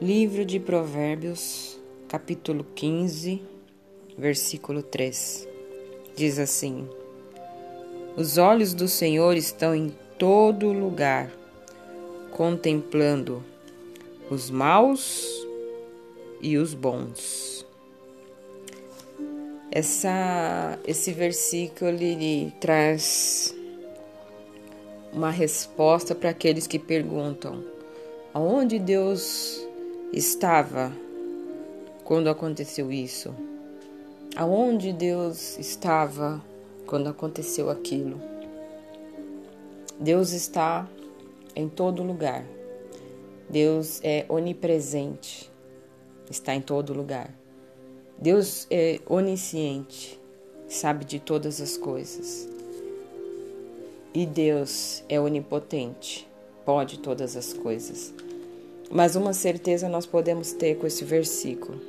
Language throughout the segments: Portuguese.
Livro de Provérbios, capítulo 15, versículo 3. Diz assim: Os olhos do Senhor estão em todo lugar, contemplando os maus e os bons. Essa, esse versículo ele traz uma resposta para aqueles que perguntam: aonde Deus estava quando aconteceu isso? Aonde Deus estava quando aconteceu aquilo? Deus está em todo lugar. Deus é onipresente, está em todo lugar. Deus é onisciente, sabe de todas as coisas. E Deus é onipotente, pode todas as coisas. Mas uma certeza nós podemos ter com esse versículo: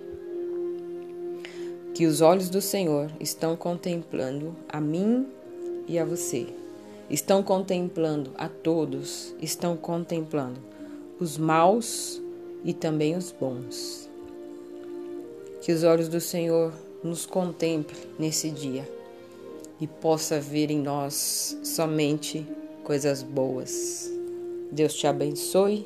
que os olhos do Senhor estão contemplando a mim e a você. Estão contemplando a todos, estão contemplando os maus e também os bons. Que os olhos do Senhor nos contemple nesse dia e possa ver em nós somente coisas boas. Deus te abençoe